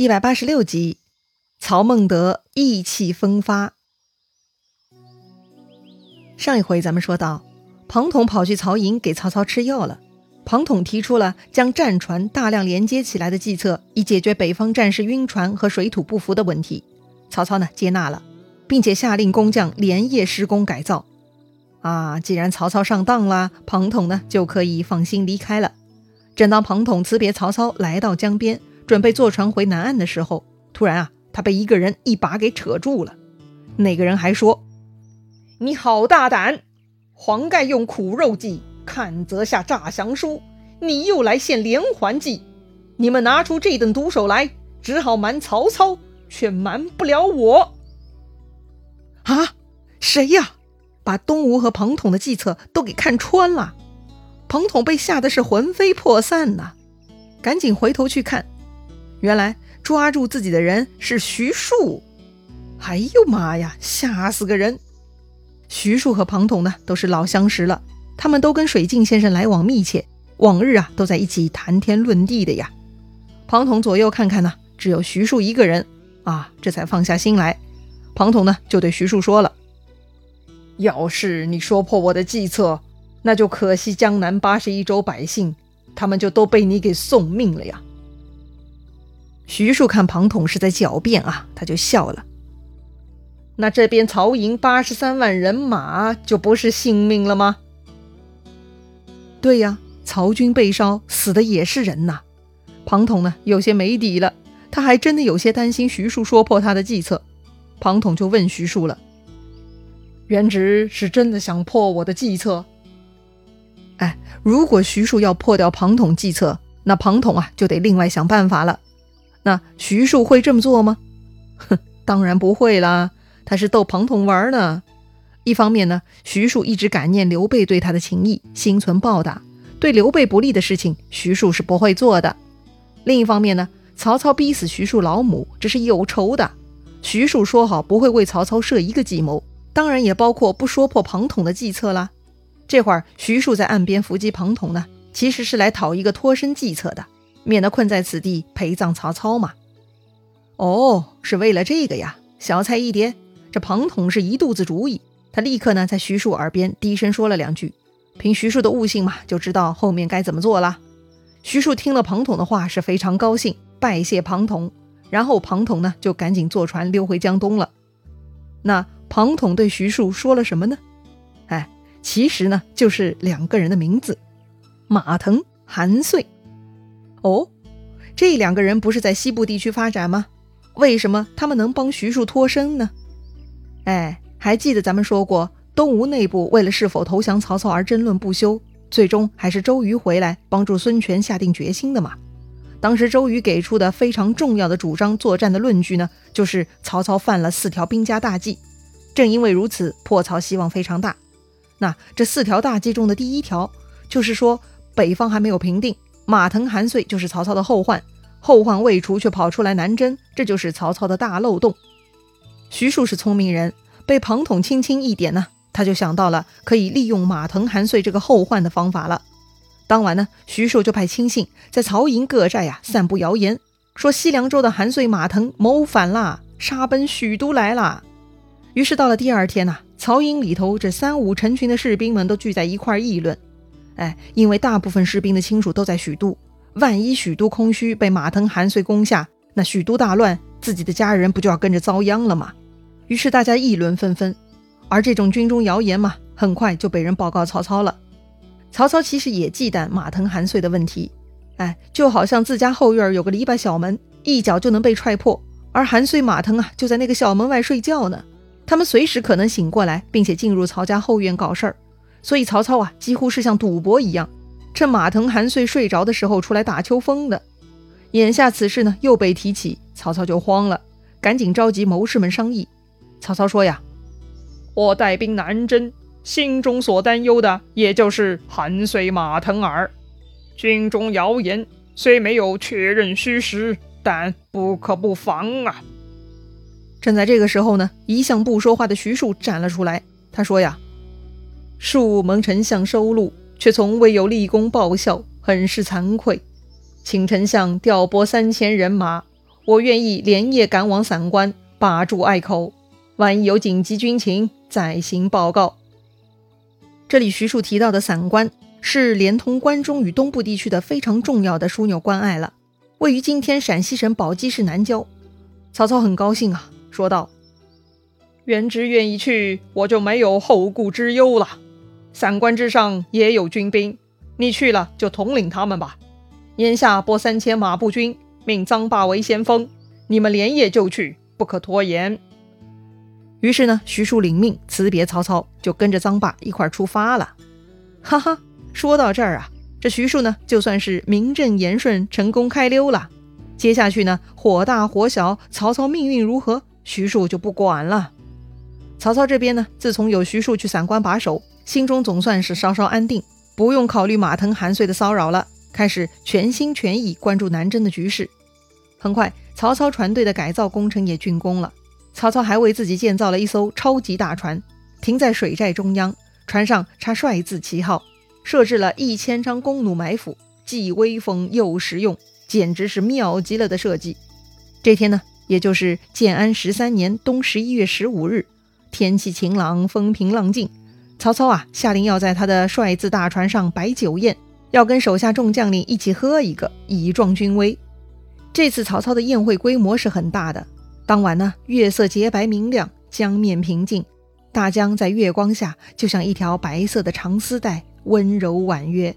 一百八十六集，曹孟德意气风发。上一回咱们说到，庞统跑去曹营给曹操吃药了。庞统提出了将战船大量连接起来的计策，以解决北方战士晕船和水土不服的问题。曹操呢接纳了，并且下令工匠连夜施工改造。啊，既然曹操上当了，庞统呢就可以放心离开了。正当庞统辞别曹操，来到江边。准备坐船回南岸的时候，突然啊，他被一个人一把给扯住了。那个人还说：“你好大胆！黄盖用苦肉计，看则下诈降书，你又来献连环计。你们拿出这等毒手来，只好瞒曹操，却瞒不了我。”啊，谁呀？把东吴和庞统的计策都给看穿了。庞统被吓得是魂飞魄散呐，赶紧回头去看。原来抓住自己的人是徐庶，哎呦妈呀，吓死个人！徐庶和庞统呢都是老相识了，他们都跟水镜先生来往密切，往日啊都在一起谈天论地的呀。庞统左右看看呢，只有徐庶一个人啊，这才放下心来。庞统呢就对徐庶说了：“要是你说破我的计策，那就可惜江南八十一州百姓，他们就都被你给送命了呀。”徐庶看庞统是在狡辩啊，他就笑了。那这边曹营八十三万人马就不是性命了吗？对呀，曹军被烧，死的也是人呐。庞统呢，有些没底了，他还真的有些担心徐庶说破他的计策。庞统就问徐庶了：“元直是真的想破我的计策？”哎，如果徐庶要破掉庞统计策，那庞统啊就得另外想办法了。那徐庶会这么做吗？哼，当然不会啦，他是逗庞统玩呢。一方面呢，徐庶一直感念刘备对他的情谊，心存报答，对刘备不利的事情，徐庶是不会做的。另一方面呢，曹操逼死徐庶老母，这是有仇的。徐庶说好不会为曹操设一个计谋，当然也包括不说破庞统的计策啦。这会儿徐庶在岸边伏击庞统呢，其实是来讨一个脱身计策的。免得困在此地陪葬曹操嘛？哦，是为了这个呀！小菜一碟。这庞统是一肚子主意，他立刻呢在徐庶耳边低声说了两句。凭徐庶的悟性嘛，就知道后面该怎么做了。徐庶听了庞统的话是非常高兴，拜谢庞统。然后庞统呢就赶紧坐船溜回江东了。那庞统对徐庶说了什么呢？哎，其实呢就是两个人的名字：马腾、韩遂。哦，这两个人不是在西部地区发展吗？为什么他们能帮徐庶脱身呢？哎，还记得咱们说过，东吴内部为了是否投降曹操而争论不休，最终还是周瑜回来帮助孙权下定决心的嘛？当时周瑜给出的非常重要的主张作战的论据呢，就是曹操犯了四条兵家大忌。正因为如此，破曹希望非常大。那这四条大忌中的第一条，就是说北方还没有平定。马腾、韩遂就是曹操的后患，后患未除却跑出来南征，这就是曹操的大漏洞。徐庶是聪明人，被庞统轻轻一点呢，他就想到了可以利用马腾、韩遂这个后患的方法了。当晚呢，徐庶就派亲信在曹营各寨呀散布谣言，说西凉州的韩遂、马腾谋反啦，杀奔许都来啦。于是到了第二天呐，曹营里头这三五成群的士兵们都聚在一块议论。哎，因为大部分士兵的亲属都在许都，万一许都空虚，被马腾、韩遂攻下，那许都大乱，自己的家人不就要跟着遭殃了吗？于是大家议论纷纷。而这种军中谣言嘛，很快就被人报告曹操了。曹操其实也忌惮马腾、韩遂的问题，哎，就好像自家后院有个篱笆小门，一脚就能被踹破，而韩遂、马腾啊，就在那个小门外睡觉呢，他们随时可能醒过来，并且进入曹家后院搞事儿。所以曹操啊，几乎是像赌博一样，趁马腾、韩遂睡着的时候出来打秋风的。眼下此事呢又被提起，曹操就慌了，赶紧召集谋士们商议。曹操说呀：“我带兵南征，心中所担忧的也就是韩遂、马腾耳。军中谣言虽没有确认虚实，但不可不防啊。”正在这个时候呢，一向不说话的徐庶站了出来，他说呀。恕蒙丞相收录，却从未有立功报效，很是惭愧，请丞相调拨三千人马，我愿意连夜赶往散关，把住隘口。万一有紧急军情，再行报告。这里徐庶提到的散关，是连通关中与东部地区的非常重要的枢纽关隘了，位于今天陕西省宝鸡市南郊。曹操很高兴啊，说道：“元直愿意去，我就没有后顾之忧了。散关之上也有军兵，你去了就统领他们吧。眼下拨三千马步军，命臧霸为先锋，你们连夜就去，不可拖延。”于是呢，徐庶领命辞别曹操，就跟着臧霸一块出发了。哈哈，说到这儿啊，这徐庶呢，就算是名正言顺成功开溜了。接下去呢，火大火小，曹操命运如何，徐庶就不管了。曹操这边呢，自从有徐庶去散关把守，心中总算是稍稍安定，不用考虑马腾、韩遂的骚扰了，开始全心全意关注南征的局势。很快，曹操船队的改造工程也竣工了。曹操还为自己建造了一艘超级大船，停在水寨中央，船上插帅字旗号，设置了一千张弓弩埋伏，既威风又实用，简直是妙极了的设计。这天呢，也就是建安十三年冬十一月十五日，天气晴朗，风平浪静。曹操啊，下令要在他的帅字大船上摆酒宴，要跟手下众将领一起喝一个，以壮军威。这次曹操的宴会规模是很大的。当晚呢，月色洁白明亮，江面平静，大江在月光下就像一条白色的长丝带，温柔婉约。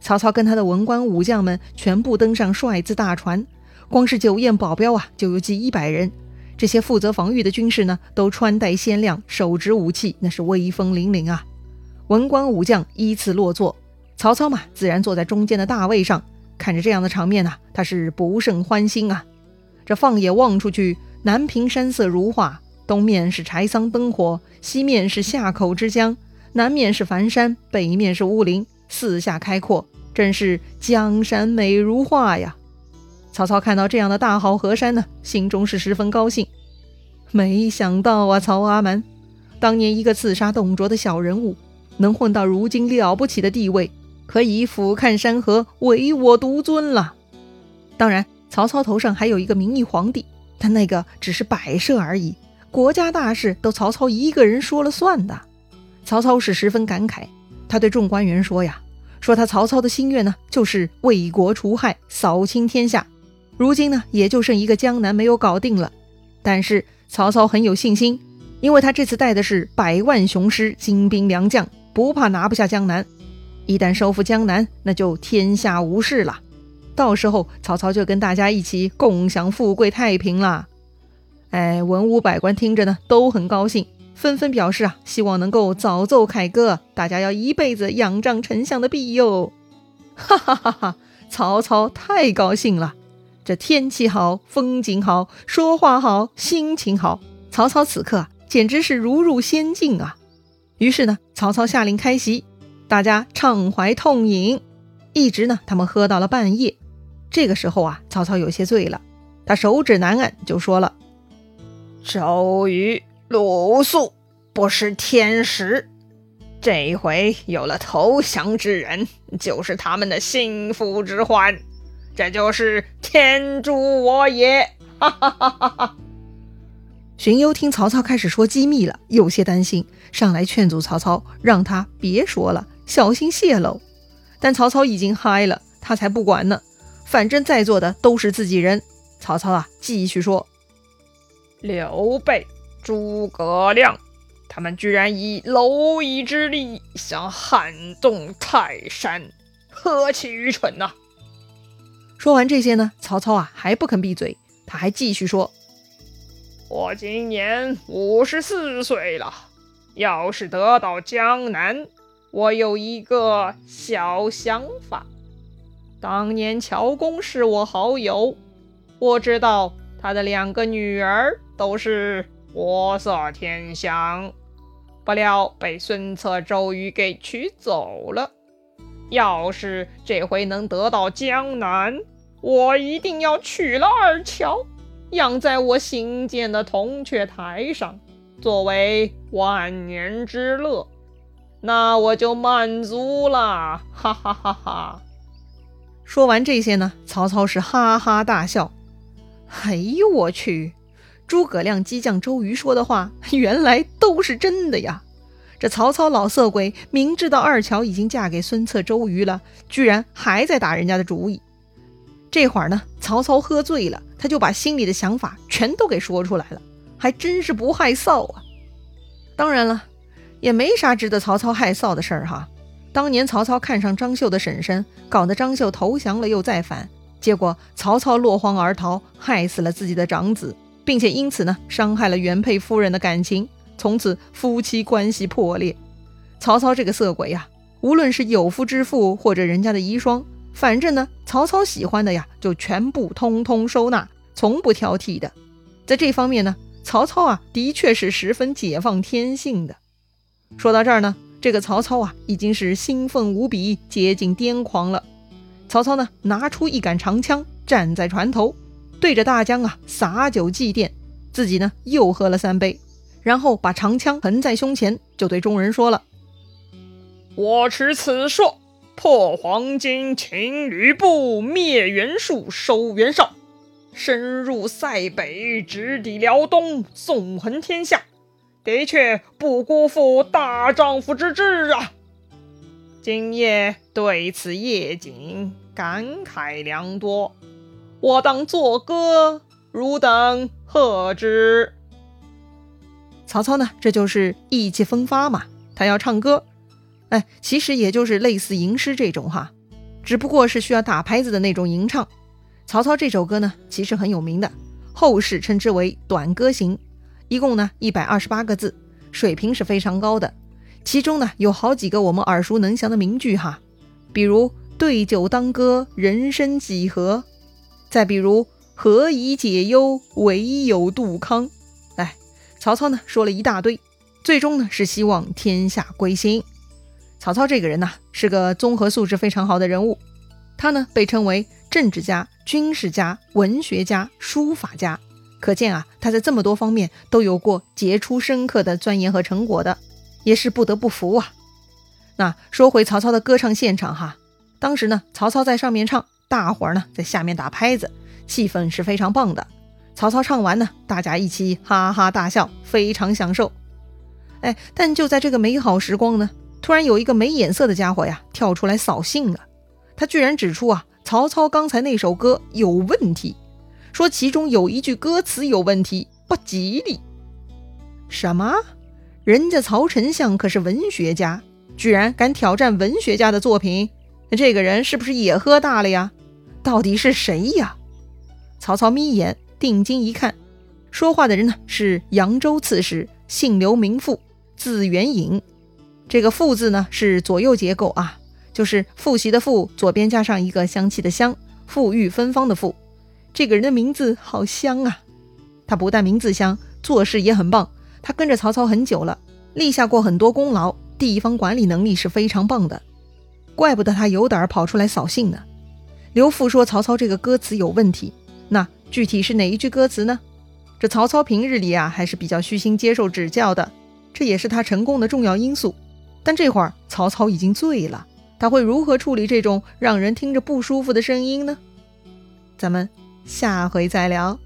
曹操跟他的文官武将们全部登上帅字大船，光是酒宴保镖啊，就有近一百人。这些负责防御的军士呢，都穿戴鲜亮，手执武器，那是威风凛凛啊。文官武将依次落座，曹操嘛，自然坐在中间的大位上，看着这样的场面呢，他是不胜欢心啊。这放眼望出去。南屏山色如画，东面是柴桑灯火，西面是夏口之江，南面是樊山，北面是乌林，四下开阔，真是江山美如画呀！曹操看到这样的大好河山呢，心中是十分高兴。没想到啊，曹阿瞒，当年一个刺杀董卓的小人物，能混到如今了不起的地位，可以俯瞰山河，唯我独尊了。当然，曹操头上还有一个名义皇帝。但那个只是摆设而已，国家大事都曹操一个人说了算的。曹操是十分感慨，他对众官员说呀：“说他曹操的心愿呢，就是为国除害，扫清天下。如今呢，也就剩一个江南没有搞定了。但是曹操很有信心，因为他这次带的是百万雄师、精兵良将，不怕拿不下江南。一旦收复江南，那就天下无事了。”到时候曹操就跟大家一起共享富贵太平了。哎，文武百官听着呢都很高兴，纷纷表示啊，希望能够早奏凯歌，大家要一辈子仰仗丞相的庇佑。哈哈哈哈！曹操太高兴了，这天气好，风景好，说话好，心情好，曹操此刻简直是如入仙境啊。于是呢，曹操下令开席，大家畅怀痛饮，一直呢他们喝到了半夜。这个时候啊，曹操有些醉了，他手指南岸就说了：“周瑜、鲁肃不是天使，这回有了投降之人，就是他们的心腹之患，这就是天助我也！”哈哈哈哈哈！荀攸听曹操开始说机密了，有些担心，上来劝阻曹操，让他别说了，小心泄露。但曹操已经嗨了，他才不管呢。反正在座的都是自己人。曹操啊，继续说：“刘备、诸葛亮，他们居然以蝼蚁之力想撼动泰山，何其愚蠢呐！”说完这些呢，曹操啊还不肯闭嘴，他还继续说：“我今年五十四岁了，要是得到江南，我有一个小想法。”当年乔公是我好友，我知道他的两个女儿都是国色天香，不料被孙策、周瑜给娶走了。要是这回能得到江南，我一定要娶了二乔，养在我新建的铜雀台上，作为万年之乐。那我就满足了，哈哈哈哈！说完这些呢，曹操是哈哈大笑。哎呦我去！诸葛亮激将周瑜说的话，原来都是真的呀！这曹操老色鬼明知道二乔已经嫁给孙策、周瑜了，居然还在打人家的主意。这会儿呢，曹操喝醉了，他就把心里的想法全都给说出来了，还真是不害臊啊！当然了，也没啥值得曹操害臊的事儿哈。当年曹操看上张绣的婶婶，搞得张绣投降了又再反，结果曹操落荒而逃，害死了自己的长子，并且因此呢，伤害了原配夫人的感情。从此夫妻关系破裂。曹操这个色鬼呀，无论是有夫之妇或者人家的遗孀，反正呢，曹操喜欢的呀，就全部通通收纳，从不挑剔的。在这方面呢，曹操啊，的确是十分解放天性的。说到这儿呢，这个曹操啊，已经是兴奋无比，接近癫狂了。曹操呢，拿出一杆长枪，站在船头，对着大江啊洒酒祭奠，自己呢又喝了三杯。然后把长枪横在胸前，就对众人说了：“我持此槊，破黄巾，擒吕布，灭袁术，收袁绍，深入塞北，直抵辽东，纵横天下，的确不辜负大丈夫之志啊！今夜对此夜景感慨良多，我当作歌，汝等贺之。”曹操呢，这就是意气风发嘛，他要唱歌，哎，其实也就是类似吟诗这种哈，只不过是需要打拍子的那种吟唱。曹操这首歌呢，其实很有名的，后世称之为《短歌行》，一共呢一百二十八个字，水平是非常高的。其中呢有好几个我们耳熟能详的名句哈，比如“对酒当歌，人生几何”，再比如“何以解忧，唯有杜康”。曹操呢说了一大堆，最终呢是希望天下归心。曹操这个人呢是个综合素质非常好的人物，他呢被称为政治家、军事家、文学家、书法家，可见啊他在这么多方面都有过杰出深刻的钻研和成果的，也是不得不服啊。那说回曹操的歌唱现场哈，当时呢曹操在上面唱，大伙儿呢在下面打拍子，气氛是非常棒的。曹操唱完呢，大家一起哈哈大笑，非常享受。哎，但就在这个美好时光呢，突然有一个没眼色的家伙呀跳出来扫兴了。他居然指出啊，曹操刚才那首歌有问题，说其中有一句歌词有问题，不吉利。什么？人家曹丞相可是文学家，居然敢挑战文学家的作品？那这个人是不是也喝大了呀？到底是谁呀？曹操眯眼。定睛一看，说话的人呢是扬州刺史，姓刘名富，字元颖。这个“富”字呢是左右结构啊，就是复习的“复”，左边加上一个香气的“香”，馥郁芬芳的“馥”。这个人的名字好香啊！他不但名字香，做事也很棒。他跟着曹操很久了，立下过很多功劳，地方管理能力是非常棒的。怪不得他有胆跑出来扫兴呢。刘富说曹操这个歌词有问题，具体是哪一句歌词呢？这曹操平日里啊还是比较虚心接受指教的，这也是他成功的重要因素。但这会儿曹操已经醉了，他会如何处理这种让人听着不舒服的声音呢？咱们下回再聊。